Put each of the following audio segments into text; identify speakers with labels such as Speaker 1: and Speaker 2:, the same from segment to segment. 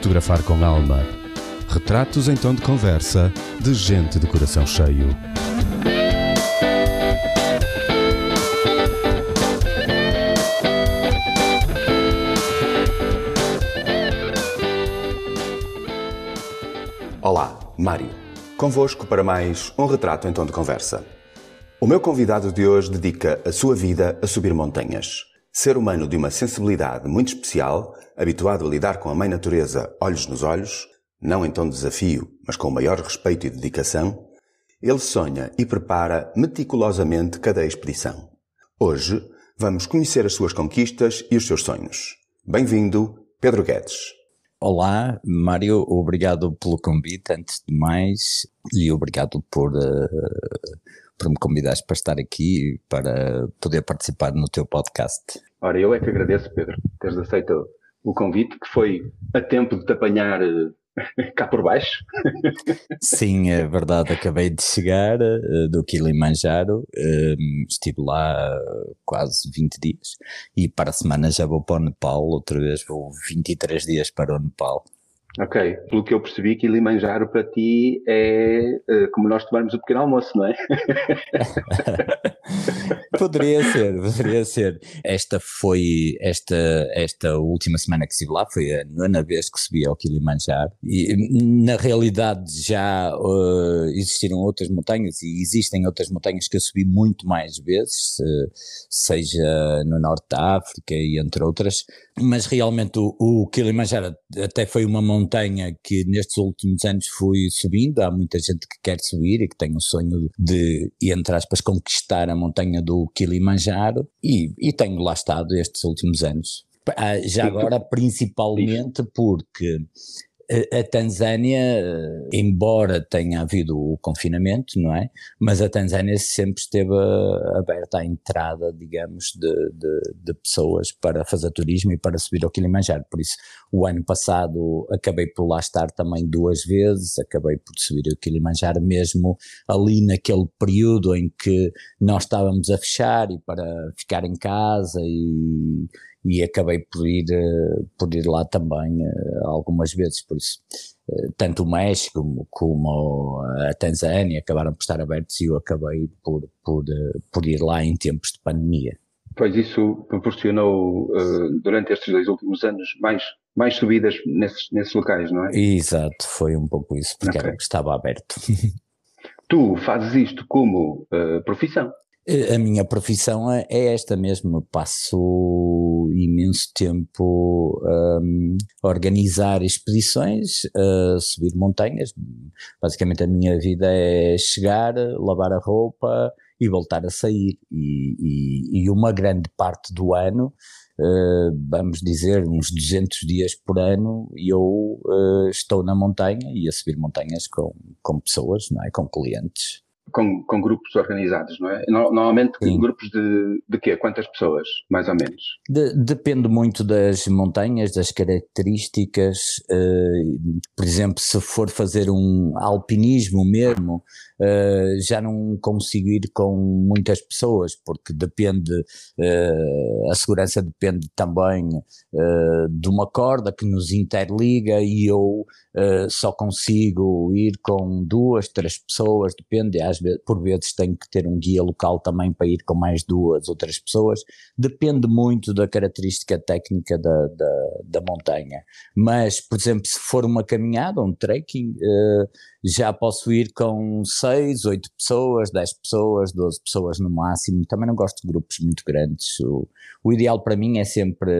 Speaker 1: Fotografar com alma. Retratos em tom de conversa de gente de coração cheio.
Speaker 2: Olá, Mário. Convosco para mais um retrato em tom de conversa. O meu convidado de hoje dedica a sua vida a subir montanhas. Ser humano de uma sensibilidade muito especial, habituado a lidar com a mãe natureza olhos nos olhos, não em tom de desafio, mas com maior respeito e dedicação, ele sonha e prepara meticulosamente cada expedição. Hoje vamos conhecer as suas conquistas e os seus sonhos. Bem-vindo, Pedro Guedes.
Speaker 3: Olá, Mário, obrigado pelo convite, antes de mais, e obrigado por, uh, por me convidares para estar aqui para poder participar no teu podcast.
Speaker 4: Ora, eu é que agradeço, Pedro, teres aceito o convite, que foi a tempo de te apanhar eh, cá por baixo.
Speaker 3: Sim, é verdade, acabei de chegar uh, do Kilimanjaro, uh, estive lá quase 20 dias e para a semana já vou para o Nepal, outra vez vou 23 dias para o Nepal.
Speaker 4: Ok, pelo que eu percebi, Kilimanjaro para ti é uh, como nós tomarmos o pequeno almoço, não é?
Speaker 3: poderia ser, poderia ser. Esta foi, esta, esta última semana que estive lá, foi a nona vez que subi ao Kilimanjaro e na realidade já uh, existiram outras montanhas e existem outras montanhas que eu subi muito mais vezes, uh, seja no norte da África e entre outras, mas realmente o, o Kilimanjaro até foi uma montanha que nestes últimos anos fui subindo, há muita gente que quer subir e que tem o sonho de, entre aspas, conquistar a montanha do Kilimanjaro e, e tenho lá estado estes últimos anos. Ah, já agora, principalmente porque a Tanzânia, embora tenha havido o confinamento, não é? Mas a Tanzânia sempre esteve aberta à entrada, digamos, de, de, de, pessoas para fazer turismo e para subir ao Kilimanjaro. Por isso, o ano passado acabei por lá estar também duas vezes, acabei por subir ao Kilimanjaro mesmo ali naquele período em que nós estávamos a fechar e para ficar em casa e e acabei por ir, eh, por ir lá também eh, algumas vezes, por isso eh, tanto o México como, como a Tanzânia acabaram por estar abertos e eu acabei por, por, por ir lá em tempos de pandemia.
Speaker 4: Pois isso proporcionou durante estes dois últimos anos mais, mais subidas nesses, nesses locais, não é?
Speaker 3: Exato, foi um pouco isso, porque okay. era o que estava aberto.
Speaker 4: tu fazes isto como uh, profissão?
Speaker 3: A minha profissão é, é esta mesmo, passo imenso tempo um, a organizar expedições, a subir montanhas. Basicamente a minha vida é chegar, lavar a roupa e voltar a sair. E, e, e uma grande parte do ano, uh, vamos dizer uns 200 dias por ano, eu uh, estou na montanha e a subir montanhas com, com pessoas, não é? com clientes
Speaker 4: com, com grupos organizados, não é? Normalmente Sim. grupos de, de quê? Quantas pessoas, mais ou menos?
Speaker 3: De, depende muito das montanhas, das características. Uh, por exemplo, se for fazer um alpinismo mesmo, uh, já não consigo ir com muitas pessoas, porque depende, uh, a segurança depende também de uma corda que nos interliga e eu só consigo ir com duas, três pessoas, depende, às por vezes tenho que ter um guia local também para ir com mais duas ou três pessoas, depende muito da característica técnica da, da, da montanha. Mas, por exemplo, se for uma caminhada, um trekking, uh, já posso ir com seis, oito pessoas, dez pessoas, doze pessoas no máximo. Também não gosto de grupos muito grandes. O, o ideal para mim é sempre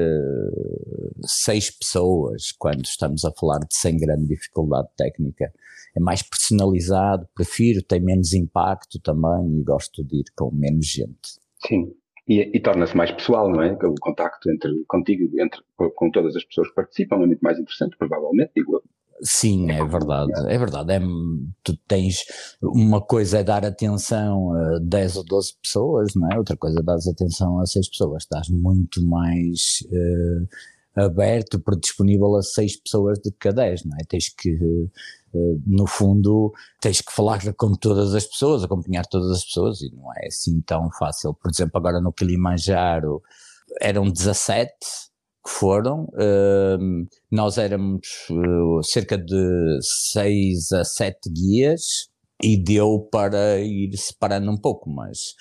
Speaker 3: seis pessoas, quando estamos a falar de sem grande dificuldade técnica é mais personalizado, prefiro, tem menos impacto também e gosto de ir com menos gente.
Speaker 4: Sim, e, e torna-se mais pessoal, não é? O contacto entre contigo, entre com todas as pessoas que participam é muito mais interessante, provavelmente, digo eu.
Speaker 3: Sim, é verdade, é verdade. É, tu tens uma coisa é dar atenção a 10 ou 12 pessoas, não é? Outra coisa é dar atenção a 6 pessoas. Estás muito mais uh, aberto, disponível a 6 pessoas de cada 10, não é? Tens que eh, no fundo tens que falar com todas as pessoas, acompanhar todas as pessoas e não é assim tão fácil. Por exemplo, agora no Kilimanjaro eram 17 que foram. Uh, nós éramos uh, cerca de seis a sete guias e deu para ir separando um pouco, mas,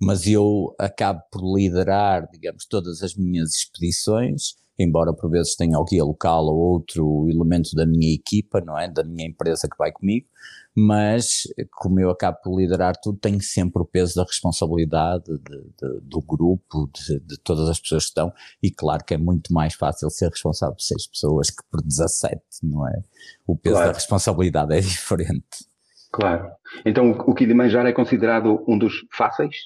Speaker 3: mas eu acabo por liderar, digamos, todas as minhas expedições embora por vezes tenha guia local ou outro elemento da minha equipa, não é? Da minha empresa que vai comigo, mas como eu acabo por liderar tudo, tenho sempre o peso da responsabilidade de, de, do grupo, de, de, todas as pessoas que estão, e claro que é muito mais fácil ser responsável por seis pessoas que por 17, não é? O peso claro. da responsabilidade é diferente.
Speaker 4: Claro. Então o Kilimanjaro é considerado um dos fáceis?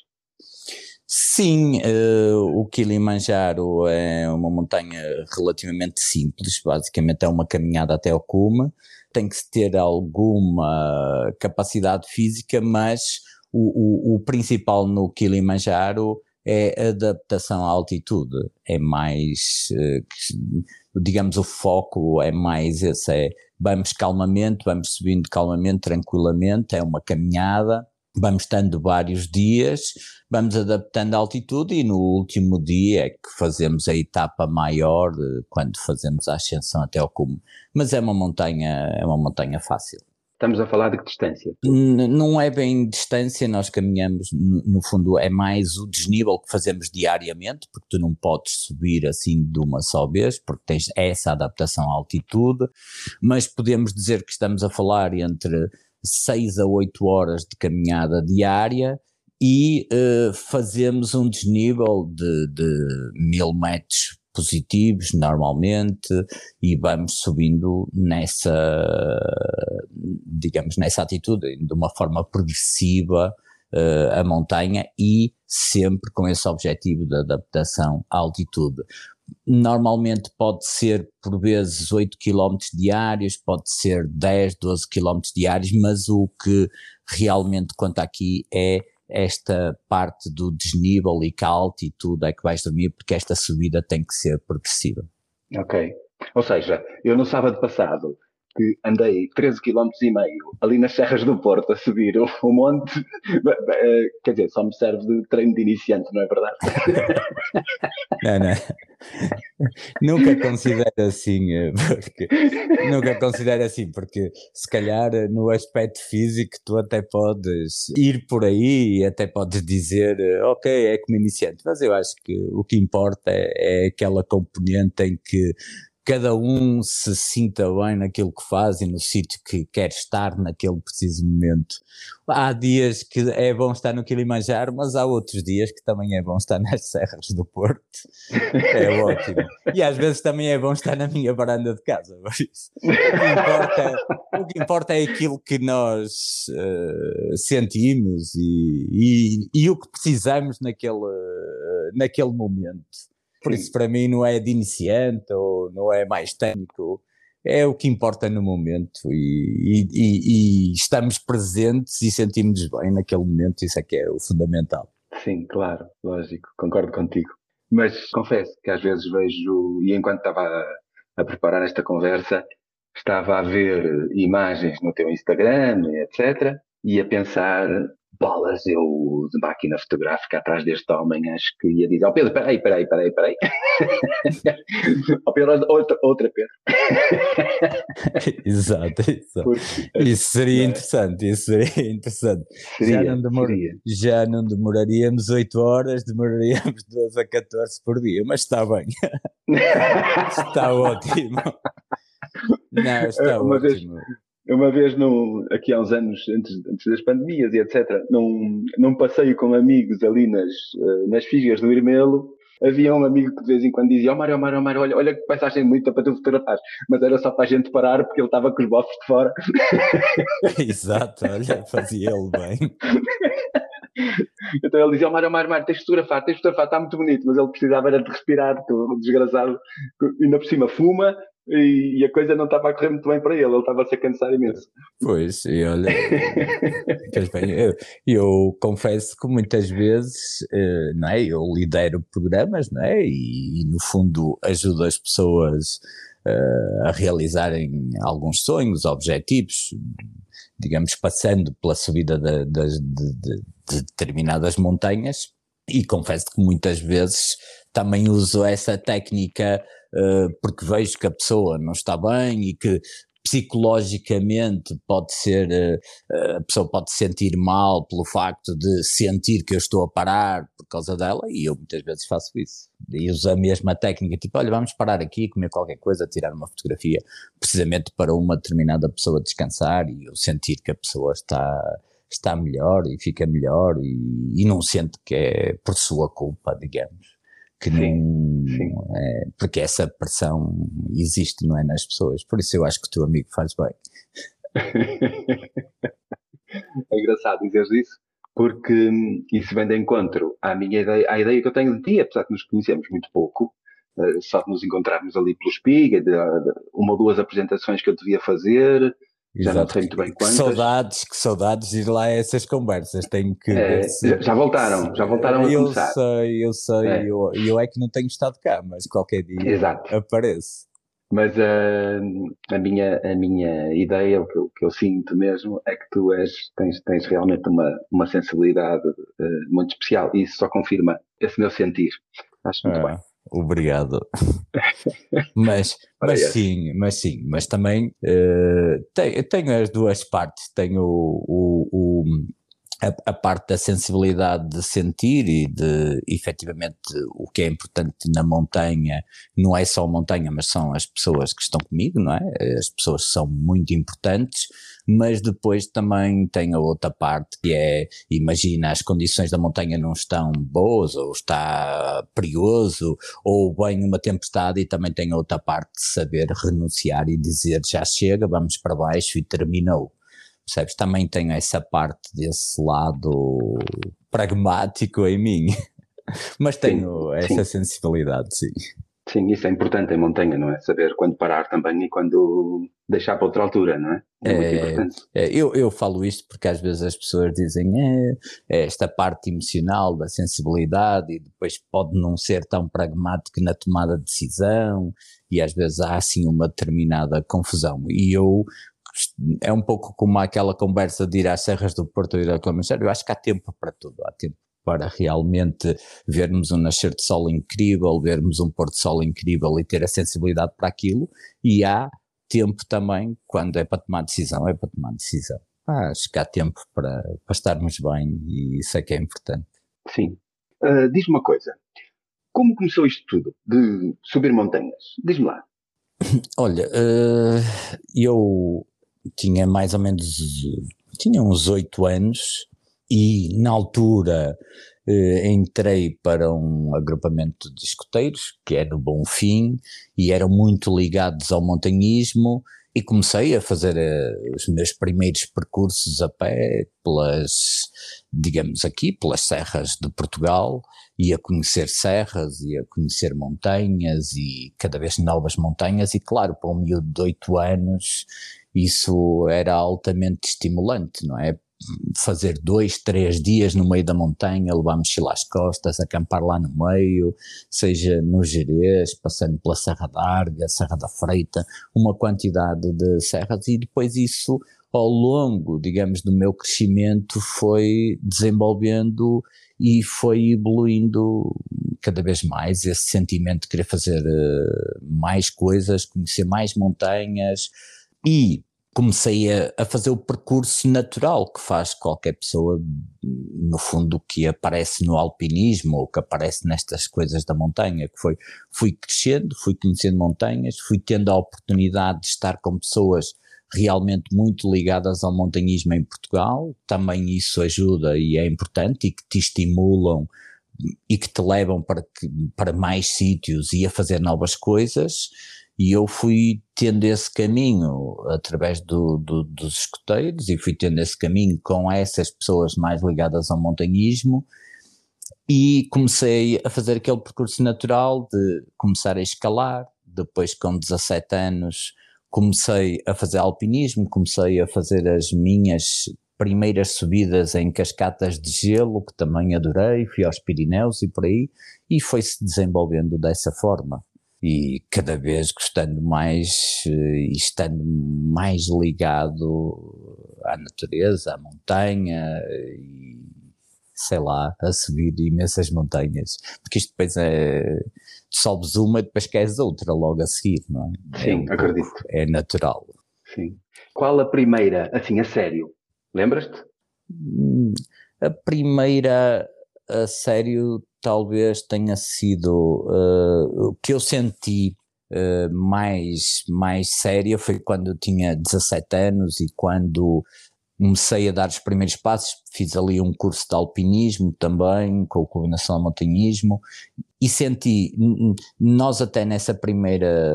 Speaker 3: Sim, uh, o Kilimanjaro é uma montanha relativamente simples, basicamente é uma caminhada até ao cume, tem que ter alguma capacidade física, mas o, o, o principal no Kilimanjaro é adaptação à altitude, é mais, uh, digamos, o foco é mais esse, é vamos calmamente, vamos subindo calmamente, tranquilamente, é uma caminhada, vamos estando vários dias, vamos adaptando a altitude e no último dia é que fazemos a etapa maior eh, quando fazemos a ascensão até ao cume. Mas é uma montanha, é uma montanha fácil.
Speaker 4: Estamos a falar de que distância?
Speaker 3: Não é bem distância, nós caminhamos, no fundo é mais o desnível que fazemos diariamente, porque tu não podes subir assim de uma só vez, porque tens essa adaptação à altitude, mas podemos dizer que estamos a falar entre 6 a 8 horas de caminhada diária e uh, fazemos um desnível de, de mil metros positivos normalmente e vamos subindo nessa, digamos, nessa atitude, de uma forma progressiva uh, a montanha e sempre com esse objetivo de adaptação à altitude normalmente pode ser por vezes 8 km diários, pode ser 10, 12 km diários, mas o que realmente conta aqui é esta parte do desnível e que a altitude é que vais dormir, porque esta subida tem que ser progressiva.
Speaker 4: Ok. Ou seja, eu no sábado passado que andei 13 km e meio ali nas Serras do Porto a subir o, o monte, eh, quer dizer, só me serve de treino de iniciante, não é verdade?
Speaker 3: Não, não. Nunca considero assim, eh, porque nunca considero assim, porque se calhar eh, no aspecto físico tu até podes ir por aí e até podes dizer, ok, é como iniciante, mas eu acho que o que importa é, é aquela componente em que cada um se sinta bem naquilo que faz e no sítio que quer estar naquele preciso momento. Há dias que é bom estar no Kilimanjaro, mas há outros dias que também é bom estar nas Serras do Porto. É ótimo. E às vezes também é bom estar na minha varanda de casa. Isso. O, que importa, o que importa é aquilo que nós uh, sentimos e, e, e, o que precisamos naquele, uh, naquele momento. Por isso, para mim, não é de iniciante ou não é mais técnico, é o que importa no momento e, e, e estamos presentes e sentimos bem naquele momento, isso é que é o fundamental.
Speaker 4: Sim, claro, lógico, concordo contigo. Mas confesso que às vezes vejo, e enquanto estava a, a preparar esta conversa, estava a ver imagens no teu Instagram, etc., e a pensar bolas, eu de máquina fotográfica atrás deste homem, acho que ia dizer, ó oh, Pedro, peraí, peraí, peraí, peraí. ó oh, Pedro, outra, outra Pedro.
Speaker 3: exato, exato. Porque, isso seria é? interessante, isso seria interessante. Seria, já, não demor, já não demoraríamos 8 horas, demoraríamos 12 a 14 por dia, mas está bem. está ótimo. Não, está Uma ótimo.
Speaker 4: Uma vez, num, aqui há uns anos, antes, antes das pandemias e etc., num, num passeio com amigos ali nas, eh, nas figas do Irmelo, havia um amigo que de vez em quando dizia: Ó oh, Mário, oh, Mário, oh, Mário, olha, olha que paisagem bonita para tu fotografar. Mas era só para a gente parar porque ele estava com os bofos de fora.
Speaker 3: Exato, olha, fazia ele bem.
Speaker 4: Então ele dizia: oh, Mário, Mário, Mário, tens de fotografar, tens de fotografar, está muito bonito. Mas ele precisava era de respirar, o desgraçado, ainda por cima fuma, e, a coisa não estava a correr muito bem para ele, ele estava a se cansar imenso.
Speaker 3: Pois, e olha, eu, eu, confesso que muitas vezes, uh, não é, eu lidero programas, não é, e, e no fundo ajudo as pessoas uh, a realizarem alguns sonhos, objetivos, digamos, passando pela subida de, de, de, de determinadas montanhas, e confesso que muitas vezes também uso essa técnica porque vejo que a pessoa não está bem e que psicologicamente pode ser, uh, a pessoa pode se sentir mal pelo facto de sentir que eu estou a parar por causa dela e eu muitas vezes faço isso. E uso a mesma técnica, tipo, olha, vamos parar aqui, comer qualquer coisa, tirar uma fotografia, precisamente para uma determinada pessoa descansar e eu sentir que a pessoa está está melhor e fica melhor e, e não sente que é por sua culpa, digamos. Que sim, não, sim. É, porque essa pressão existe, não é, nas pessoas. Por isso eu acho que o teu amigo faz bem.
Speaker 4: é engraçado dizer isso, porque hum, isso vem de encontro à minha ideia, à ideia que eu tenho de ti, apesar de nos conhecermos muito pouco, eh, só de nos encontrarmos ali pelo Spiga, de, de uma ou duas apresentações que eu devia fazer, já não sei muito bem quantas.
Speaker 3: Que saudades, que saudades de ir lá a essas conversas. Tenho que.
Speaker 4: É, se... Já voltaram, já voltaram a
Speaker 3: eu
Speaker 4: começar.
Speaker 3: Sei, eu sei, é. eu, eu é que não tenho estado cá, mas qualquer dia Exato. aparece.
Speaker 4: Mas uh, a, minha, a minha ideia, o que, eu, que eu sinto mesmo, é que tu és, tens, tens realmente uma, uma sensibilidade uh, muito especial e isso só confirma esse meu sentir. Acho muito ah. bem.
Speaker 3: Obrigado. mas, mas sim, mas sim, mas também uh, tenho, tenho as duas partes. Tenho o, o, o a, a, parte da sensibilidade de sentir e de efetivamente o que é importante na montanha não é só a montanha, mas são as pessoas que estão comigo, não é? As pessoas são muito importantes, mas depois também tem a outra parte que é, imagina, as condições da montanha não estão boas, ou está perigoso, ou vem uma tempestade, e também tem a outra parte de saber renunciar e dizer já chega, vamos para baixo e terminou percebes? Também tenho essa parte desse lado pragmático em mim, mas tenho sim, essa sim. sensibilidade, sim.
Speaker 4: Sim, isso é importante em montanha, não é? Saber quando parar também e quando deixar para outra altura, não é? É, muito importante.
Speaker 3: É, eu, eu falo isto porque às vezes as pessoas dizem é, é, esta parte emocional da sensibilidade e depois pode não ser tão pragmático na tomada de decisão e às vezes há assim uma determinada confusão. E eu é um pouco como aquela conversa de ir às Serras do Porto e ir ao Clemenceiro, eu acho que há tempo para tudo, há tempo para realmente vermos um nascer de sol incrível, vermos um pôr de sol incrível e ter a sensibilidade para aquilo, e há tempo também, quando é para tomar decisão, é para tomar decisão. Ah, acho que há tempo para, para estarmos bem e isso é que é importante.
Speaker 4: Sim. Uh, Diz-me uma coisa, como começou isto tudo, de subir montanhas? Diz-me lá.
Speaker 3: Olha, uh, eu tinha mais ou menos, tinha uns oito anos e na altura eh, entrei para um agrupamento de escoteiros, que é no Bonfim, e eram muito ligados ao montanhismo, e comecei a fazer uh, os meus primeiros percursos a pé pelas, digamos aqui, pelas serras de Portugal, e a conhecer serras, e a conhecer montanhas, e cada vez novas montanhas, e claro, para um miúdo de oito anos, isso era altamente estimulante, não é? Fazer dois, três dias no meio da montanha, levar mochila às costas, acampar lá no meio, seja no Jerez, passando pela Serra da Arga, Serra da Freita, uma quantidade de serras, e depois isso ao longo, digamos, do meu crescimento foi desenvolvendo e foi evoluindo cada vez mais esse sentimento de querer fazer uh, mais coisas, conhecer mais montanhas, e comecei a, a, fazer o percurso natural que faz qualquer pessoa, no fundo, que aparece no alpinismo ou que aparece nestas coisas da montanha, que foi, fui crescendo, fui conhecendo montanhas, fui tendo a oportunidade de estar com pessoas realmente muito ligadas ao montanhismo em Portugal, também isso ajuda e é importante e que te estimulam e que te levam para, que, para mais sítios e a fazer novas coisas, e eu fui tendo esse caminho através do, do, dos escoteiros e fui tendo esse caminho com essas pessoas mais ligadas ao montanhismo e comecei a fazer aquele percurso natural de começar a escalar, depois com 17 anos comecei a fazer alpinismo, comecei a fazer as minhas primeiras subidas em cascatas de gelo, que também adorei, fui aos Pirineus e por aí, e foi-se desenvolvendo dessa forma e cada vez gostando mais eh, e estando mais ligado à natureza, à montanha e sei lá, a subir imensas montanhas, porque isto depois é, sobes uma e depois queres outra logo a seguir, não
Speaker 4: é? Sim, é acredito.
Speaker 3: É natural.
Speaker 4: Sim. Qual a primeira, assim, a sério? Lembras-te?
Speaker 3: Hum, a primeira a sério talvez tenha sido uh, o que eu senti uh, mais, mais séria foi quando eu tinha 17 anos e quando comecei a dar os primeiros passos, fiz ali um curso de alpinismo também, com o Clube Nacional de Montanhismo, e senti, nós até nessa primeira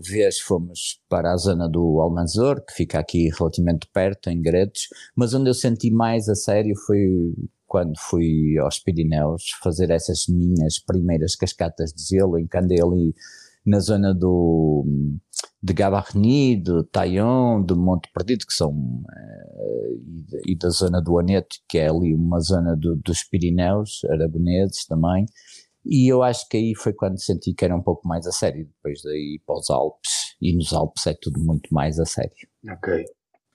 Speaker 3: vez fomos para a zona do Almanzor, que fica aqui relativamente perto, em Gredos, mas onde eu senti mais a sério foi quando fui aos Pirineus fazer essas minhas primeiras cascatas de gelo, em ali na zona do de Gabarni, de Taillon, de Monte Perdido, que são uh, e, da zona do Aneto, que é ali uma zona do, dos Pirineus aragoneses também, e eu acho que aí foi quando senti que era um pouco mais a sério, depois daí para os Alpes, e nos Alpes é tudo muito mais a sério.
Speaker 4: Ok.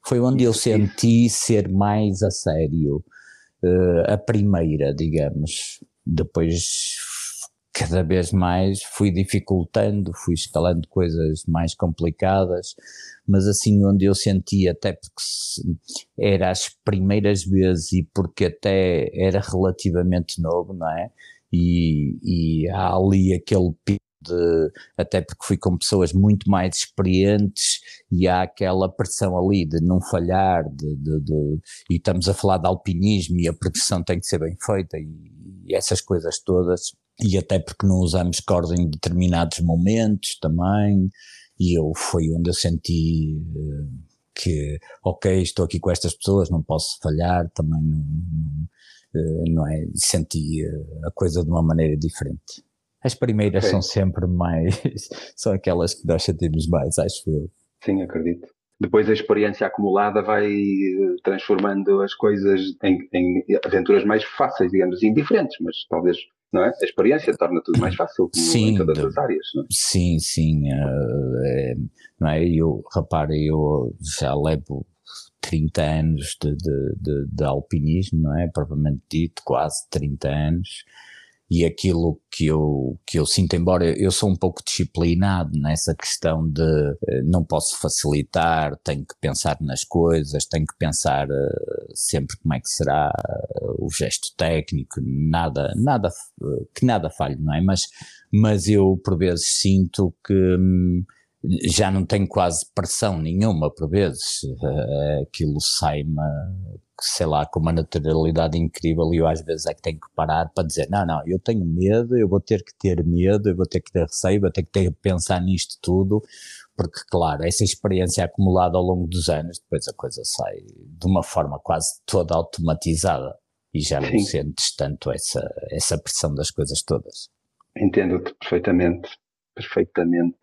Speaker 3: Foi onde eu senti ser mais a sério, a primeira, digamos, depois cada vez mais fui dificultando, fui escalando coisas mais complicadas, mas assim onde eu senti até porque era as primeiras vezes e porque até era relativamente novo, não é? E, e há ali aquele pico de, até porque fui com pessoas muito mais experientes e há aquela pressão ali de não falhar, de, de, de, e estamos a falar de alpinismo e a progressão tem que ser bem feita e, e essas coisas todas. E até porque não usamos corda em determinados momentos também, e eu foi onde eu senti uh, que, ok, estou aqui com estas pessoas, não posso falhar, também não, não, uh, não é, senti uh, a coisa de uma maneira diferente. As primeiras okay. são sempre mais, são aquelas que nós sentimos mais, acho eu.
Speaker 4: Sim, acredito. Depois a experiência acumulada vai transformando as coisas em, em aventuras mais fáceis, digamos, indiferentes, mas talvez não é? A experiência torna tudo mais fácil sim, em todas as áreas, não é?
Speaker 3: Sim, sim. Uh, é, não é? Eu, repara, eu já levo 30 anos de, de, de, de alpinismo, não é? Provavelmente dito, quase 30 anos e aquilo que eu, que eu sinto, embora eu sou um pouco disciplinado nessa questão de eh, não posso facilitar, tenho que pensar nas coisas, tenho que pensar uh, sempre como é que será uh, o gesto técnico, nada, nada, que nada falhe, não é? Mas, mas eu por vezes sinto que hum, já não tenho quase pressão nenhuma por vezes, aquilo sai-me sei lá, com uma naturalidade incrível e eu às vezes é que tenho que parar para dizer, não, não, eu tenho medo, eu vou ter que ter medo, eu vou ter que ter receio, vou ter que ter pensar nisto tudo, porque claro, essa experiência acumulada ao longo dos anos, depois a coisa sai de uma forma quase toda automatizada e já não sentes tanto essa, essa pressão das coisas todas.
Speaker 4: Entendo-te perfeitamente, perfeitamente.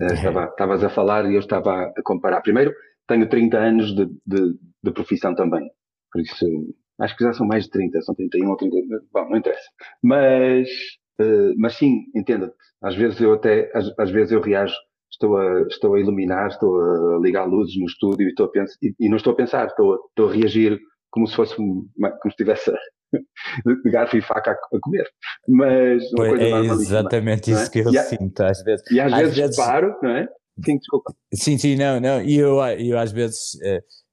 Speaker 4: É. Estavas a falar e eu estava a comparar. Primeiro, tenho 30 anos de, de, de, profissão também. Por isso, acho que já são mais de 30, são 31 ou 30, bom, não interessa. Mas, uh, mas sim, entenda-te. Às vezes eu até, às, às, vezes eu reajo, estou a, estou a iluminar, estou a ligar luzes no estúdio e, estou a pensar, e, e não estou a pensar, estou a, estou a reagir como se fosse, como se estivesse de garfo e faca a, comer. Mas
Speaker 3: uma coisa é exatamente isso é? que eu e sinto às vezes.
Speaker 4: E às, às vezes, vezes paro, não é? Sim, desculpa.
Speaker 3: Sim, sim, não, não. E eu, eu às vezes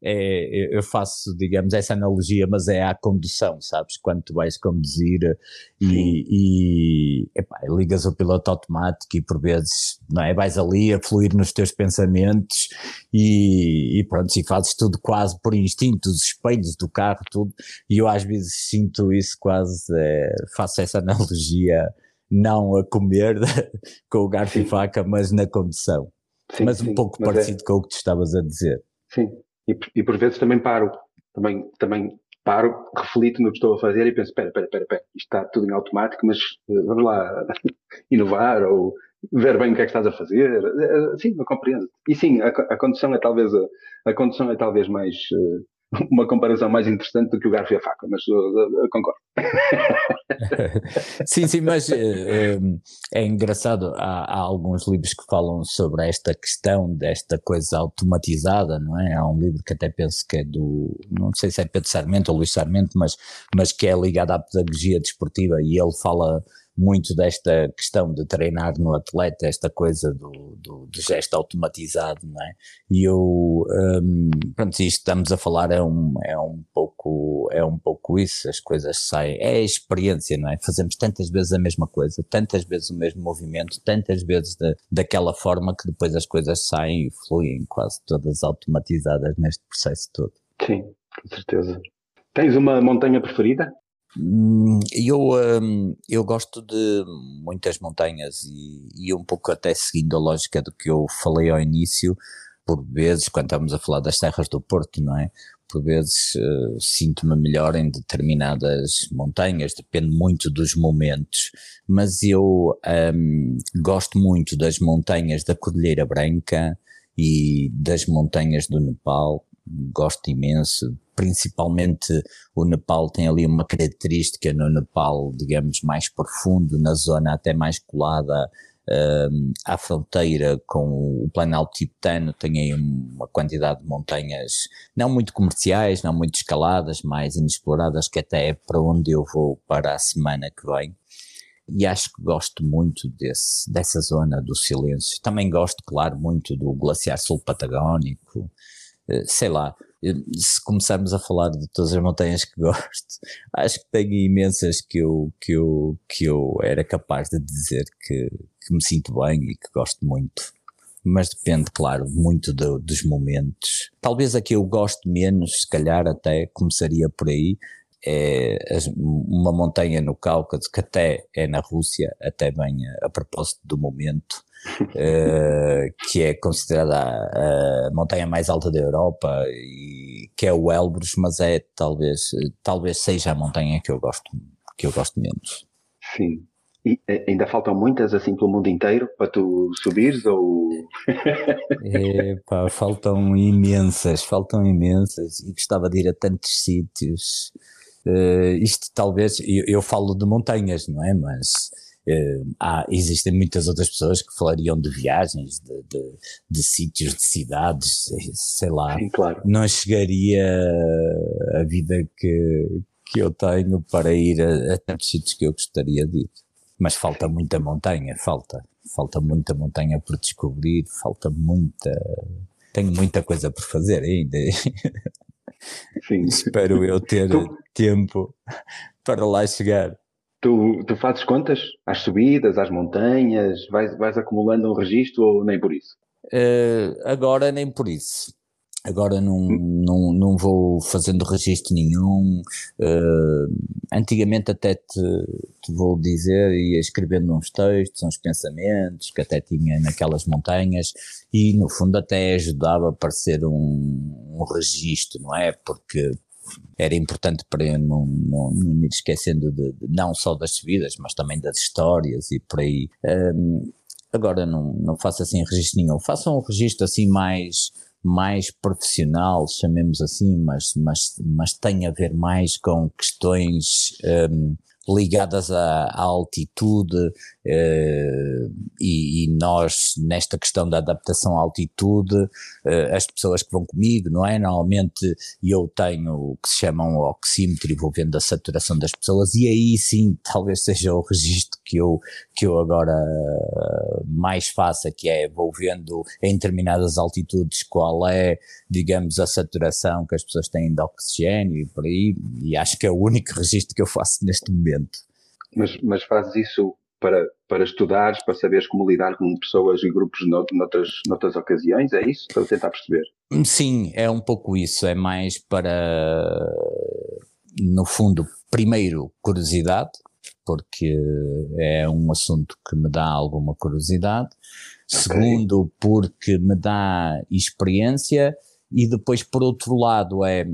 Speaker 3: é, eu faço, digamos, essa analogia, mas é à condução, sabes? Quando tu vais conduzir e, e epá, ligas o piloto automático e por vezes, não é? Vais ali a fluir nos teus pensamentos e, e pronto, e fazes tudo quase por instinto, os espelhos do carro, tudo. E eu às vezes sinto isso quase, é, faço essa analogia não a comer com o garfo e faca, mas na condução. Sim, mas um pouco mas é parecido é... com o que tu estavas a dizer.
Speaker 4: Sim, e, e, por vezes também paro, também, também paro, reflito no que estou a fazer e penso, espera, espera, espera, isto está tudo em automático, mas uh, vamos lá inovar ou ver bem o que é que estás a fazer. Uh, sim, eu compreendo. E sim, a, a condução é talvez a, a condução é talvez mais uma comparação mais interessante do que o garfo e a faca, mas eu, eu concordo.
Speaker 3: sim, sim, mas é, é engraçado. Há, há, alguns livros que falam sobre esta questão desta coisa automatizada, não é? Há um livro que até penso que é do, não sei se é Pedro Sarmento ou Luís Sarmento, mas, mas que é ligado à pedagogia desportiva e ele fala muito desta questão de treinar no atleta, esta coisa do, do, do gesto automatizado, não é? E eu, um, pronto, isto estamos a falar é um, é um pouco, é um pouco isso, as coisas saem, é a experiência, não é? Fazemos tantas vezes a mesma coisa, tantas vezes o mesmo movimento, tantas vezes de, daquela forma que depois as coisas saem e fluem quase todas automatizadas neste processo todo.
Speaker 4: Sim, com certeza. Tens uma montanha preferida?
Speaker 3: Hum, eu, um, eu gosto de muitas montanhas e, e um pouco até seguindo a lógica do que eu falei ao início, por vezes, quando estamos a falar das terras do Porto, não é? Por vezes uh, sinto-me melhor em determinadas montanhas, depende muito dos momentos, mas eu um, gosto muito das montanhas da Cordilheira Branca e das montanhas do Nepal, gosto imenso, principalmente o Nepal tem ali uma característica no Nepal, digamos, mais profundo, na zona até mais colada um, à fronteira com o Planalto Tibetano, tem aí uma quantidade de montanhas não muito comerciais, não muito escaladas, mais inexploradas, que até é para onde eu vou para a semana que vem. E acho que gosto muito desse, dessa zona do silêncio. Também gosto, claro, muito do glaciar sul patagónico, sei lá, se começarmos a falar de todas as montanhas que gosto, acho que tenho imensas que eu, que eu, que eu era capaz de dizer que, que me sinto bem e que gosto muito. Mas depende, claro, muito do, dos momentos. Talvez a que eu gosto menos, se calhar até começaria por aí, é uma montanha no Cáucaso, que até é na Rússia, até bem a, a propósito do momento, uh, que é considerada a, a, montanha mais alta da Europa e que é o Elbrus, mas é talvez talvez seja a montanha que eu gosto que eu gosto menos.
Speaker 4: Sim. E ainda faltam muitas assim pelo mundo inteiro para tu subires ou
Speaker 3: Epá, faltam imensas, faltam imensas e gostava de ir a tantos sítios. Uh, isto talvez, eu, eu, falo de montanhas, não é? Mas há, existem muitas outras pessoas que falariam de viagens, de, de, de sítios, de cidades, sei lá.
Speaker 4: Sim, claro.
Speaker 3: Não chegaria a vida que, que eu tenho para ir a, a tantos sítios que eu gostaria de ir. Mas falta muita montanha, falta. Falta muita montanha por descobrir, falta muita. Tenho muita coisa por fazer ainda. Sim. Espero eu ter tu, tempo para lá chegar.
Speaker 4: Tu, tu fazes contas às subidas, às montanhas, vais, vais acumulando um registro ou nem por isso?
Speaker 3: Uh, agora nem por isso. Agora não, não, não vou fazendo registro nenhum. Uh, antigamente até te, te, vou dizer, ia escrevendo uns textos, uns pensamentos que até tinha naquelas montanhas e no fundo até ajudava a parecer um, um registro, não é? Porque era importante para eu não, não, não me esquecendo de, de, não só das subidas, mas também das histórias e por aí. Um, agora não, não faço assim registro nenhum. Faço um registro assim mais mais profissional, chamemos assim, mas, mas, mas tem a ver mais com questões um, ligadas à, à altitude uh, e, e, nós, nesta questão da adaptação à altitude, uh, as pessoas que vão comigo, não é? Normalmente eu tenho o que se chama um oxímetro e vou vendo a saturação das pessoas e aí sim talvez seja o registro que eu, que eu agora mais faço, que é vou vendo em determinadas altitudes qual é, digamos, a saturação que as pessoas têm de oxigênio e por aí, e acho que é o único registro que eu faço neste momento.
Speaker 4: Mas, mas fazes isso para, para estudares, para saberes como lidar com pessoas e grupos noutras, noutras ocasiões, é isso? Para tentar perceber?
Speaker 3: Sim, é um pouco isso, é mais para, no fundo, primeiro, curiosidade, porque é um assunto que me dá alguma curiosidade. Okay. Segundo, porque me dá experiência. E depois, por outro lado, é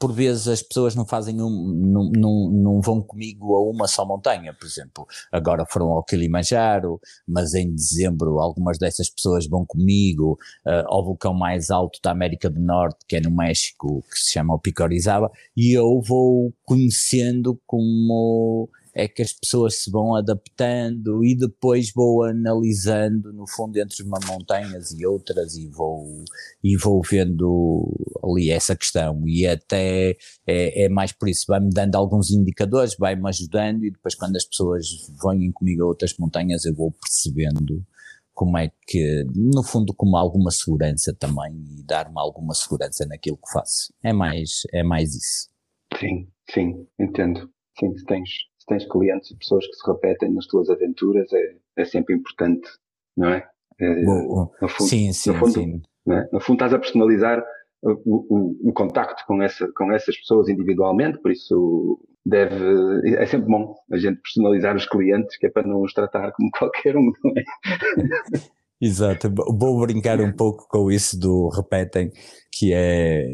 Speaker 3: por vezes as pessoas não fazem um, não, não, não vão comigo a uma só montanha, por exemplo, agora foram ao Kilimanjaro, mas em dezembro algumas dessas pessoas vão comigo uh, ao vulcão mais alto da América do Norte, que é no México, que se chama o Pico Orizaba, e eu vou conhecendo como é que as pessoas se vão adaptando e depois vou analisando no fundo entre uma montanhas e outras e vou e vou vendo ali essa questão e até é, é mais por isso vai-me dando alguns indicadores vai-me ajudando e depois quando as pessoas vêm comigo a outras montanhas eu vou percebendo como é que, no fundo, como alguma segurança também e dar-me alguma segurança naquilo que faço. É mais, é mais isso.
Speaker 4: Sim, sim, entendo. Sim, tens, tens clientes e pessoas que se repetem nas tuas aventuras, é, é sempre importante, não é? é
Speaker 3: Bom, fundo, sim, sim,
Speaker 4: no fundo,
Speaker 3: sim.
Speaker 4: É? No fundo, estás a personalizar o, o, o, contacto com, essa, com essas pessoas individualmente, por isso deve, é sempre bom a gente personalizar os clientes, que é para não os tratar como qualquer um, não é?
Speaker 3: Exato, vou brincar um pouco com isso do repetem, que é,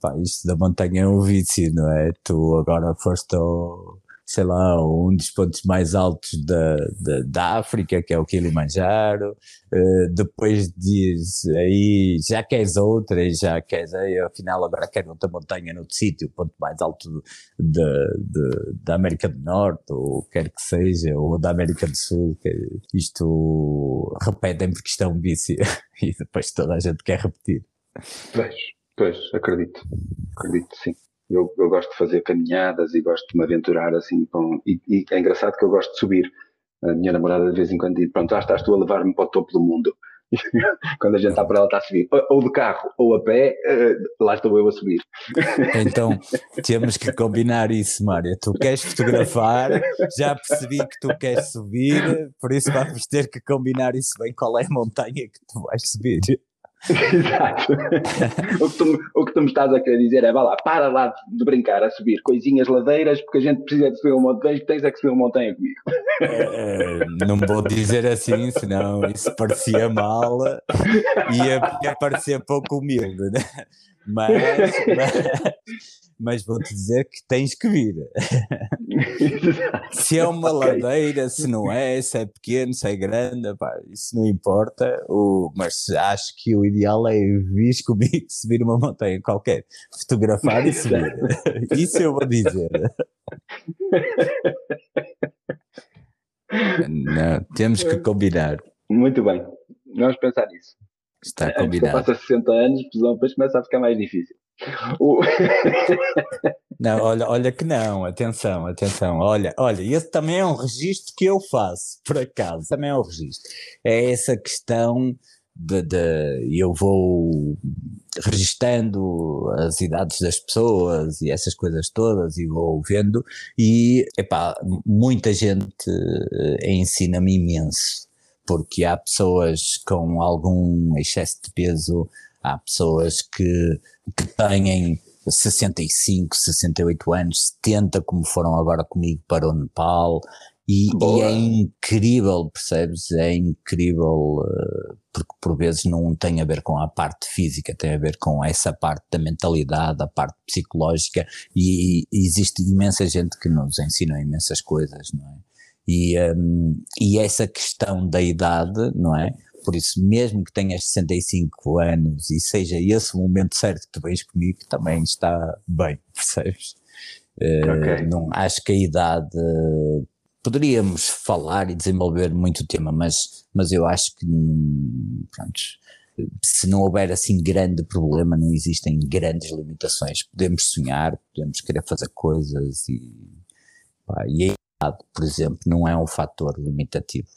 Speaker 3: pá, isto da montanha é um vício, não é? Tu agora foste ao, sei lá, um dos pontos mais altos da, da, da África, que é o Kilimanjaro, uh, depois diz aí, já queres outra, já queres, aí, afinal agora quero outra montanha noutro sítio, o ponto mais alto de, de, da América do Norte, ou quer que seja, ou da América do Sul, isto repetem porque isto é um vício, e depois toda a gente quer repetir.
Speaker 4: Pois, pois, acredito, acredito sim. Eu, eu, gosto de fazer caminhadas e gosto de me aventurar assim com, e, e, é engraçado que eu gosto de subir. A minha namorada de vez em quando diz, pronto, já estás tu a levar-me para o topo do mundo. Quando a gente está para ela está a subir, ou de carro ou a pé, eh, lá estou eu a subir.
Speaker 3: Então temos que combinar isso, Mária. Tu queres fotografar, já percebi que tu queres subir, por isso vamos ter que combinar isso bem. Qual é a montanha que tu vais subir?
Speaker 4: Exato. o, que tu, o que tu me estás a querer dizer é, vá lá, para lá de brincar a subir coisinhas ladeiras, porque a gente precisa de subir um montanha, tens é que subir uma montanha comigo.
Speaker 3: É, não vou dizer assim, senão isso parecia mal e ia, ia parecer pouco humilde, né? mas, mas mas vou-te dizer que tens que vir. se é uma okay. ladeira, se não é, se é pequeno, se é grande, pá, isso não importa. O, mas acho que o ideal é vir comigo subir uma montanha qualquer, fotografar e subir. isso eu vou dizer. não, temos que combinar.
Speaker 4: Muito bem, vamos pensar nisso.
Speaker 3: Está combinado.
Speaker 4: Eu 60 anos, depois começa a ficar mais difícil. O...
Speaker 3: não, olha, olha que não, atenção, atenção. Olha, olha, esse também é um registro que eu faço, por acaso, também é um registro. É essa questão de, de eu vou registando as idades das pessoas e essas coisas todas e vou vendo e epá, muita gente eh, ensina-me imenso porque há pessoas com algum excesso de peso, há pessoas que, que têm 65, 68 anos, 70, como foram agora comigo para o Nepal, e, e é incrível, percebes? É incrível, uh, porque por vezes não tem a ver com a parte física, tem a ver com essa parte da mentalidade, a parte psicológica, e, e existe imensa gente que nos ensina imensas coisas, não é? E, um, e essa questão da idade, não é? Por isso, mesmo que tenhas 65 anos e seja esse o momento certo que tu vens comigo, também está bem, percebes? Uh, okay. não, acho que a idade. Poderíamos falar e desenvolver muito o tema, mas, mas eu acho que, pronto, se não houver assim grande problema, não existem grandes limitações. Podemos sonhar, podemos querer fazer coisas e, pá, e por exemplo, não é um fator limitativo.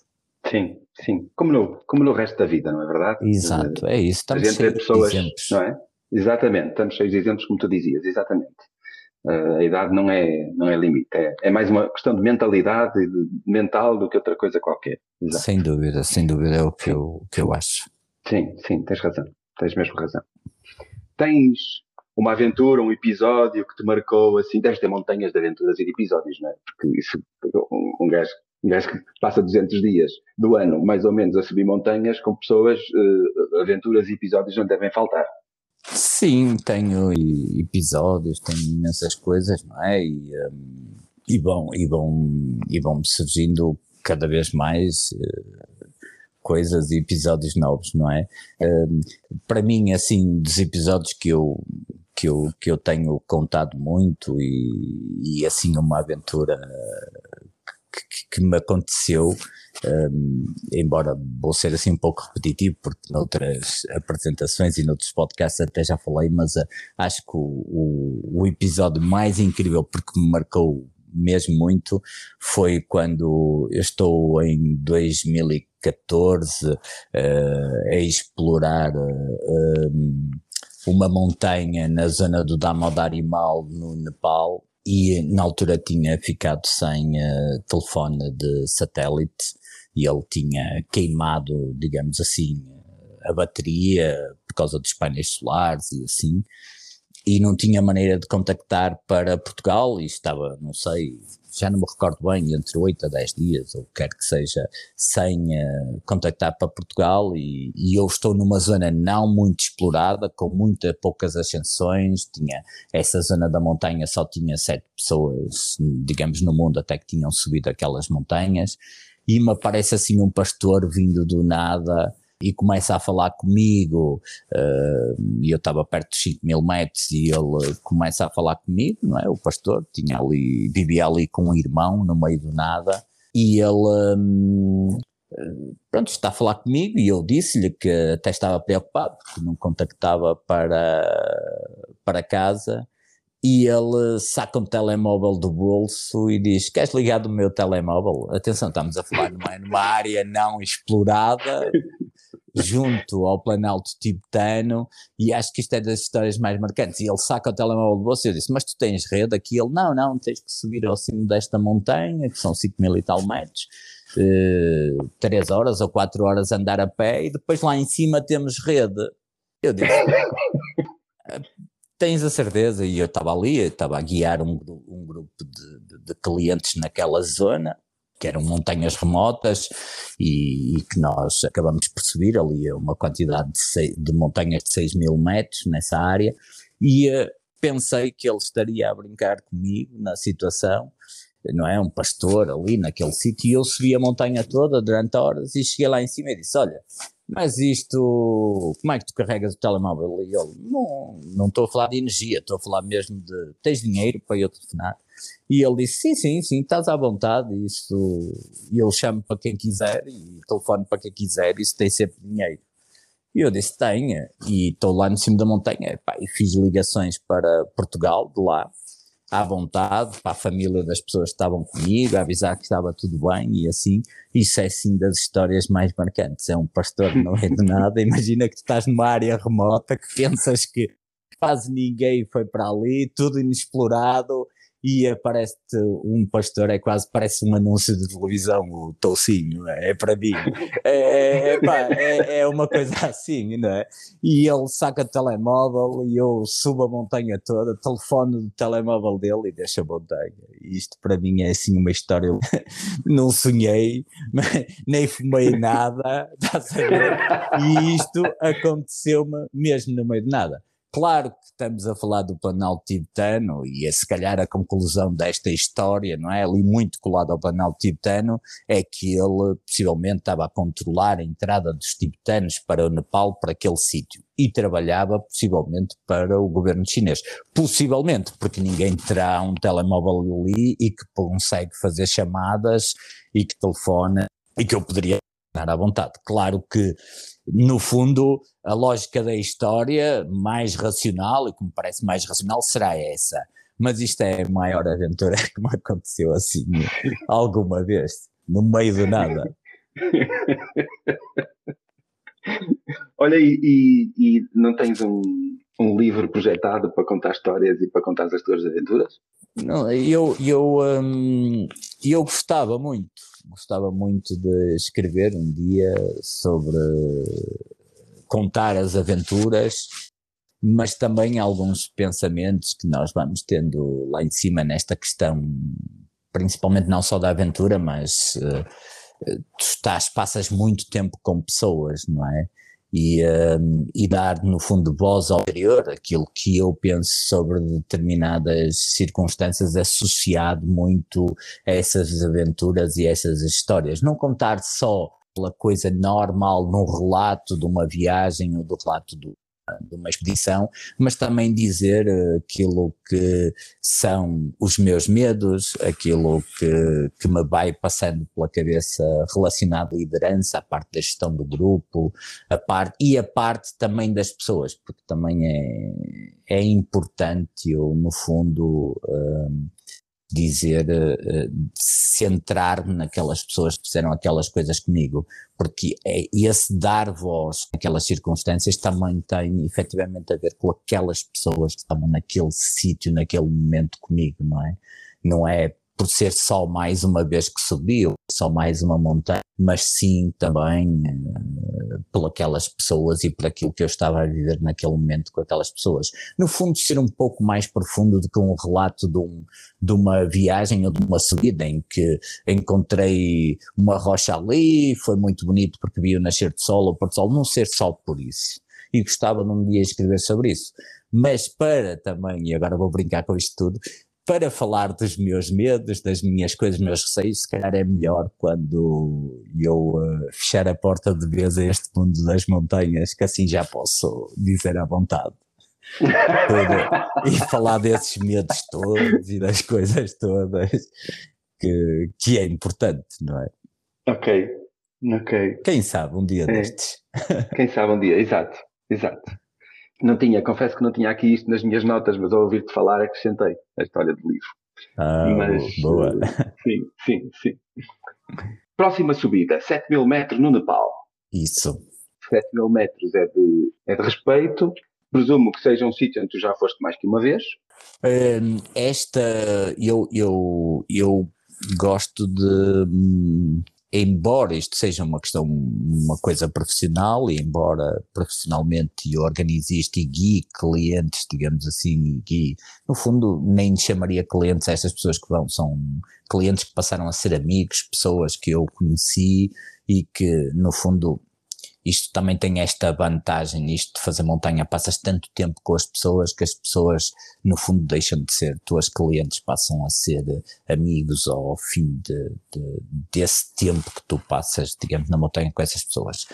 Speaker 4: Sim, sim. Como no, como no resto da vida, não é verdade?
Speaker 3: Exato, é isso. Estamos cheios pessoas, de exemplos.
Speaker 4: Não é? Exatamente, estamos cheios de exemplos, como tu dizias, exatamente. Uh, a idade não é, não é limite, é, é mais uma questão de mentalidade, de, mental, do que outra coisa qualquer.
Speaker 3: Exato. Sem dúvida, sem dúvida, é o que eu, que eu acho.
Speaker 4: Sim, sim, tens razão, tens mesmo razão. Tens uma aventura, um episódio que te marcou, assim, deves ter montanhas de aventuras e de episódios, não é? Porque isso, um, um gajo que passa 200 dias do ano, mais ou menos, a subir montanhas com pessoas, uh, aventuras e episódios não devem faltar.
Speaker 3: Sim, tenho episódios, tenho imensas coisas, não é? E, um, e, vão, e, e vão surgindo cada vez mais uh, coisas e episódios novos, não é? Um, para mim, assim, dos episódios que eu que eu, que eu tenho contado muito e, e assim uma aventura que me aconteceu, um, embora vou ser assim um pouco repetitivo, porque noutras apresentações e noutros podcasts até já falei, mas uh, acho que o, o, o, episódio mais incrível, porque me marcou mesmo muito, foi quando eu estou em 2014 uh, a explorar uh, uma montanha na zona do Damodar Mal no Nepal e na altura tinha ficado sem uh, telefone de satélite e ele tinha queimado, digamos assim, a bateria por causa dos painéis solares e assim, e não tinha maneira de contactar para Portugal e estava, não sei, já não me recordo bem, entre 8 a 10 dias, ou quer que seja, sem uh, contactar para Portugal e, e, eu estou numa zona não muito explorada, com muitas poucas ascensões, tinha essa zona da montanha só tinha sete pessoas, digamos, no mundo até que tinham subido aquelas montanhas, e me aparece assim um pastor vindo do nada, e começa a falar comigo, uh, e eu estava perto de 5 mil metros e ele começa a falar comigo, não é? O pastor tinha ali, vivia ali com um irmão no meio do nada, e ele, um, pronto, está a falar comigo e eu disse-lhe que até estava preocupado porque não contactava para, para casa e ele saca um telemóvel do bolso e diz: Queres ligar do meu telemóvel? Atenção, estamos a falar numa, numa área não explorada, junto ao Planalto Tibetano, e acho que isto é das histórias mais marcantes. E ele saca o telemóvel do bolso e eu disse: Mas tu tens rede aqui? Ele: Não, não, tens que subir ao cimo desta montanha, que são 5 mil e tal metros. Uh, três horas ou quatro horas andar a pé e depois lá em cima temos rede. Eu disse: Tens a certeza? E eu estava ali, estava a guiar um, um grupo de, de, de, clientes naquela zona, que eram montanhas remotas e, e, que nós acabamos por subir ali uma quantidade de, de montanhas de 6 mil metros nessa área e uh, pensei que ele estaria a brincar comigo na situação, não é? Um pastor ali naquele sítio e eu subi a montanha toda durante horas e cheguei lá em cima e disse, olha, mas isto, como é que tu carregas o telemóvel? E ele, não, não estou a falar de energia, estou a falar mesmo de, tens dinheiro para eu telefonar? E ele disse, sim, sim, sim, estás à vontade, isso, e eu chamo para quem quiser, e telefone para quem quiser, isso tem sempre dinheiro. E eu disse, tenha, e estou lá no cimo da montanha, pá, e fiz ligações para Portugal, de lá, à vontade para a família das pessoas que estavam comigo, avisar que estava tudo bem e assim. Isso é sim das histórias mais marcantes. É um pastor não é de nada. Imagina que tu estás numa área remota que pensas que quase ninguém foi para ali, tudo inexplorado e aparece-te um pastor, é quase, parece um anúncio de televisão, o toucinho, é, é para mim. É, é, pá, é, é, uma coisa assim, não é? E ele saca o telemóvel e eu subo a montanha toda, telefono do telemóvel dele e deixa a montanha. Isto para mim é assim uma história, não sonhei, nem fumei nada, a? E isto aconteceu-me mesmo no meio de nada. Claro que estamos a falar do Planalto Tibetano e é se calhar a conclusão desta história, não é? Ali muito colado ao Planalto Tibetano, é que ele possivelmente estava a controlar a entrada dos tibetanos para o Nepal, para aquele sítio, e trabalhava possivelmente para o governo chinês. Possivelmente, porque ninguém terá um telemóvel ali e que consegue fazer chamadas e que telefona e que eu poderia à vontade. Claro que no fundo, a lógica da história mais racional, e que me parece mais racional, será essa. Mas isto é a maior aventura que me aconteceu assim alguma vez, no meio do nada.
Speaker 4: Olha, e, e, e, não tens um, um livro projetado para contar histórias e para contar as tuas aventuras?
Speaker 3: Não, eu, eu, hum, eu gostava muito gostava muito de escrever um dia sobre contar as aventuras, mas também alguns pensamentos que nós vamos tendo lá em cima nesta questão, principalmente não só da aventura, mas uh, tu estás, passas muito tempo com pessoas, não é? E, um, e dar, no fundo, voz ao exterior, aquilo que eu penso sobre determinadas circunstâncias associado muito a essas aventuras e essas histórias. Não contar só pela coisa normal num relato de uma viagem ou do relato do, de uma expedição, mas também dizer aquilo que são os meus medos, aquilo que, que me vai passando pela cabeça relacionado à liderança, a parte da gestão do grupo, a parte, e a parte também das pessoas, porque também é, é importante eu, no fundo, um, dizer, uh, centrar-me naquelas pessoas que fizeram aquelas coisas comigo, porque é, esse dar voz naquelas circunstâncias também tem efetivamente a ver com aquelas pessoas que estavam naquele sítio, naquele momento comigo, não é? Não é por ser só mais uma vez que subiu, só mais uma montanha, mas sim também uh, por aquelas pessoas e por aquilo que eu estava a viver naquele momento com aquelas pessoas. No fundo, ser um pouco mais profundo do que um relato de, um, de uma viagem ou de uma subida em que encontrei uma rocha ali, foi muito bonito porque vi o nascer de sol ou pôr de sol, não ser só por isso. E gostava num dia escrever sobre isso. Mas para também, e agora vou brincar com isto tudo, para falar dos meus medos, das minhas coisas, dos meus receios, se calhar é melhor quando eu uh, fechar a porta de vez a este mundo das montanhas, que assim já posso dizer à vontade. e falar desses medos todos e das coisas todas que, que é importante, não é?
Speaker 4: Ok, ok.
Speaker 3: Quem sabe um dia é. destes.
Speaker 4: Quem sabe um dia, exato, exato. Não tinha, confesso que não tinha aqui isto nas minhas notas, mas ao ouvir-te falar acrescentei a história do livro.
Speaker 3: Ah, mas, boa. Uh,
Speaker 4: sim, sim, sim. Próxima subida, 7 mil metros no Nepal.
Speaker 3: Isso.
Speaker 4: 7 mil metros é de, é de respeito. Presumo que seja um sítio onde tu já foste mais que uma vez.
Speaker 3: Hum, esta, eu, eu, eu gosto de hum, embora isto seja uma questão, uma coisa profissional, e embora profissionalmente isto e guie clientes, digamos assim, e guie, no fundo nem chamaria clientes estas pessoas que vão, são clientes que passaram a ser amigos, pessoas que eu conheci e que no fundo isto também tem esta vantagem, isto de fazer montanha, passas tanto tempo com as pessoas que as pessoas, no fundo, deixam de ser tuas clientes, passam a ser amigos ao fim de, de, desse tempo que tu passas, digamos, na montanha com essas pessoas.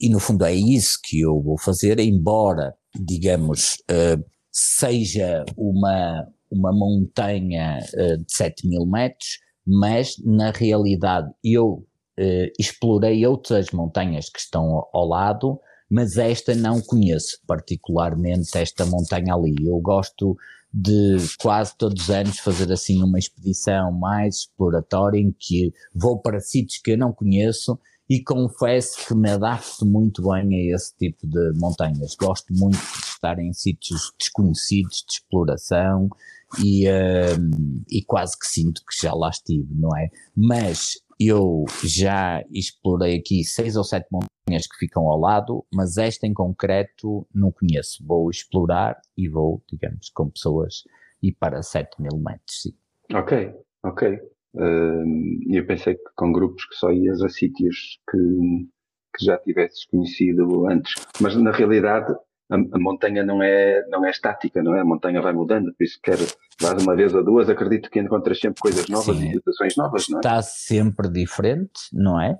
Speaker 3: E, no fundo, é isso que eu vou fazer, embora, digamos, uh, seja uma, uma montanha uh, de 7 mil metros, mas, na realidade, eu eh, explorei outras montanhas que estão ao lado, mas esta não conheço particularmente esta montanha ali. Eu gosto de quase todos os anos fazer assim uma expedição mais exploratória em que vou para sítios que eu não conheço e confesso que me adapto muito bem a esse tipo de montanhas. Gosto muito de estar em sítios desconhecidos de exploração e, um, e quase que sinto que já lá estive, não é? Mas eu já explorei aqui seis ou sete montanhas que ficam ao lado, mas esta em concreto não conheço. Vou explorar e vou, digamos, com pessoas e para 7 mil metros, sim.
Speaker 4: Ok, ok. Uh, eu pensei que com grupos que só ias a sítios que, que já tivesses conhecido antes, mas na realidade a, a, montanha não é, não é estática, não é? A montanha vai mudando, por isso quer vais uma vez ou duas, acredito que encontras sempre coisas novas Sim, e situações novas, não é?
Speaker 3: Está sempre diferente, não é?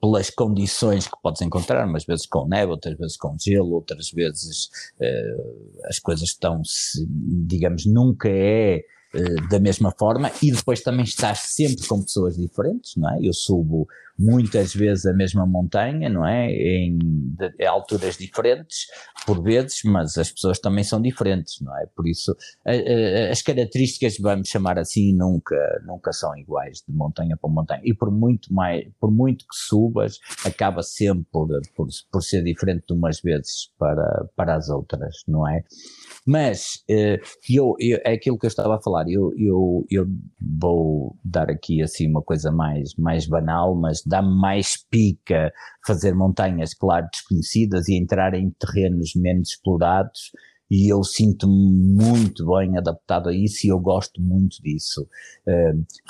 Speaker 3: Pelas condições que podes encontrar, umas vezes com neve, outras vezes com gelo, outras vezes uh, as coisas estão, digamos, nunca é uh, da mesma forma e depois também estás sempre com pessoas diferentes, não é? Eu subo muitas vezes a mesma montanha, não é? Em, de, alturas diferentes, por vezes, mas as pessoas também são diferentes, não é? Por isso, a, a, as características, vamos chamar assim, nunca, nunca são iguais de montanha para montanha. E por muito mais, por muito que subas, acaba sempre por, por, por ser diferente de umas vezes para, para as outras, não é? Mas eh, eu, eu, é aquilo que eu estava a falar, eu, eu, eu vou dar aqui assim uma coisa mais, mais banal, mas dá-me mais pica fazer montanhas, claro, desconhecidas e entrar em terrenos menos explorados e eu sinto-me muito bem adaptado a isso e eu gosto muito disso.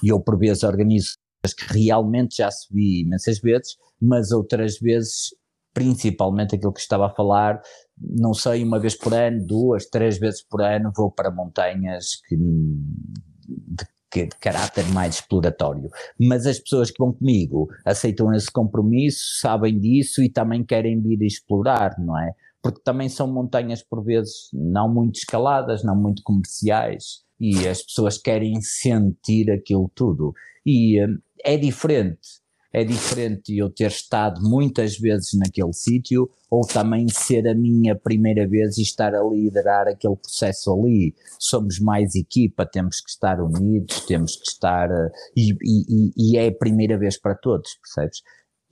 Speaker 3: E eu por vezes organizo que realmente já subi imensas vezes, mas outras vezes principalmente aquilo que estava a falar, não sei, uma vez por ano, duas, três vezes por ano, vou para montanhas que, de, de caráter mais exploratório. Mas as pessoas que vão comigo aceitam esse compromisso, sabem disso e também querem vir explorar, não é? porque também são montanhas por vezes não muito escaladas, não muito comerciais, e as pessoas querem sentir aquilo tudo. E uh, é diferente é diferente eu ter estado muitas vezes naquele sítio ou também ser a minha primeira vez e estar a liderar aquele processo ali. Somos mais equipa, temos que estar unidos, temos que estar. Eh, e, e, e é a primeira vez para todos, percebes?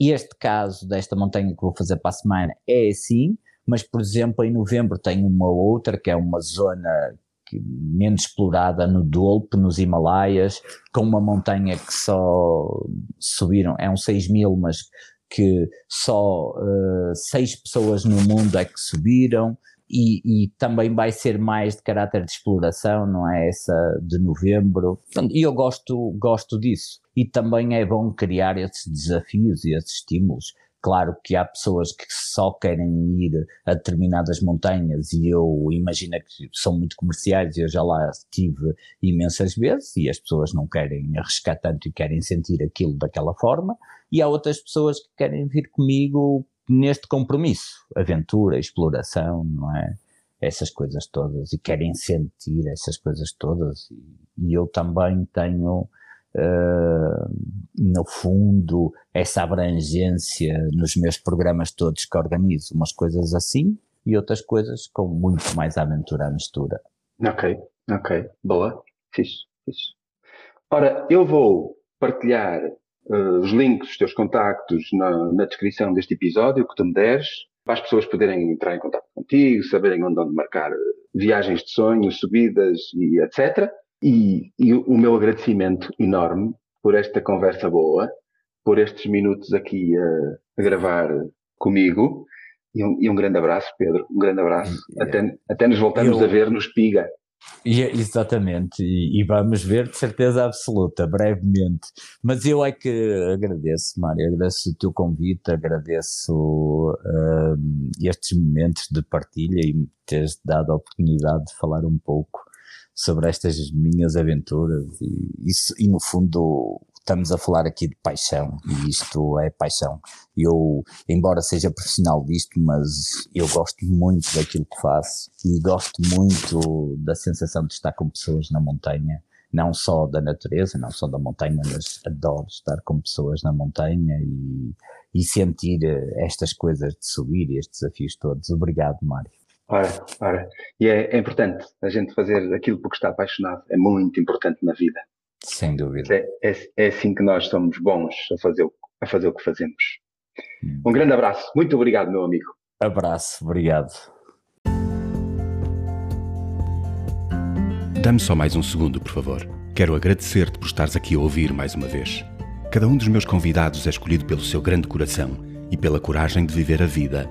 Speaker 3: Este caso desta montanha que vou fazer para a semana é assim, mas por exemplo em novembro tem uma outra que é uma zona menos explorada no Dolpo, nos Himalaias, com uma montanha que só subiram, é um 6 mil, mas que só uh, seis pessoas no mundo é que subiram. E, e, também vai ser mais de caráter de exploração, não é essa de novembro. E eu gosto, gosto disso. E também é bom criar esses desafios e esses estímulos. Claro que há pessoas que só querem ir a determinadas montanhas e eu imagino que são muito comerciais e eu já lá estive imensas vezes e as pessoas não querem arriscar tanto e querem sentir aquilo daquela forma e há outras pessoas que querem vir comigo neste compromisso, aventura, exploração, não é? Essas coisas todas e querem sentir essas coisas todas e, e eu também tenho Uh, no fundo, essa abrangência nos meus programas todos que organizo, umas coisas assim e outras coisas com muito mais aventura à mistura.
Speaker 4: Ok, ok, boa, fixe, fixe. Ora, eu vou partilhar uh, os links, os teus contactos na, na, descrição deste episódio que tu me deres, para as pessoas poderem entrar em contato contigo, saberem onde, onde marcar viagens de sonho, subidas e etc. E, e o meu agradecimento enorme por esta conversa boa, por estes minutos aqui a, a gravar comigo. E um, e um, grande abraço, Pedro. Um grande abraço. Yeah. Até, até nos voltamos Eu... a ver no Espiga.
Speaker 3: Yeah, exatamente, e, e, vamos ver de certeza absoluta, brevemente. Mas eu é que agradeço, Mário, agradeço o teu convite, agradeço uh, estes momentos de partilha e me teres dado a oportunidade de falar um pouco sobre estas minhas aventuras e, isso, e no fundo estamos a falar aqui de paixão e isto é paixão. Eu, embora seja profissional disto, mas eu gosto muito daquilo que faço e gosto muito da sensação de estar com pessoas na montanha, não só da natureza, não só da montanha, mas adoro estar com pessoas na montanha e, e sentir estas coisas de subir, estes desafios todos. Obrigado, Mário.
Speaker 4: Ora, ora. E é, é, importante a gente fazer aquilo porque está apaixonado. É muito importante na vida.
Speaker 3: Sem dúvida.
Speaker 4: É, é, é assim que nós somos bons a fazer, a fazer o que fazemos. Hum. Um grande abraço. Muito obrigado, meu amigo.
Speaker 3: Abraço. Obrigado.
Speaker 1: Dá-me só mais um segundo, por favor. Quero agradecer-te por estares aqui a ouvir mais uma vez. Cada um dos meus convidados é escolhido pelo seu grande coração e pela coragem de viver a vida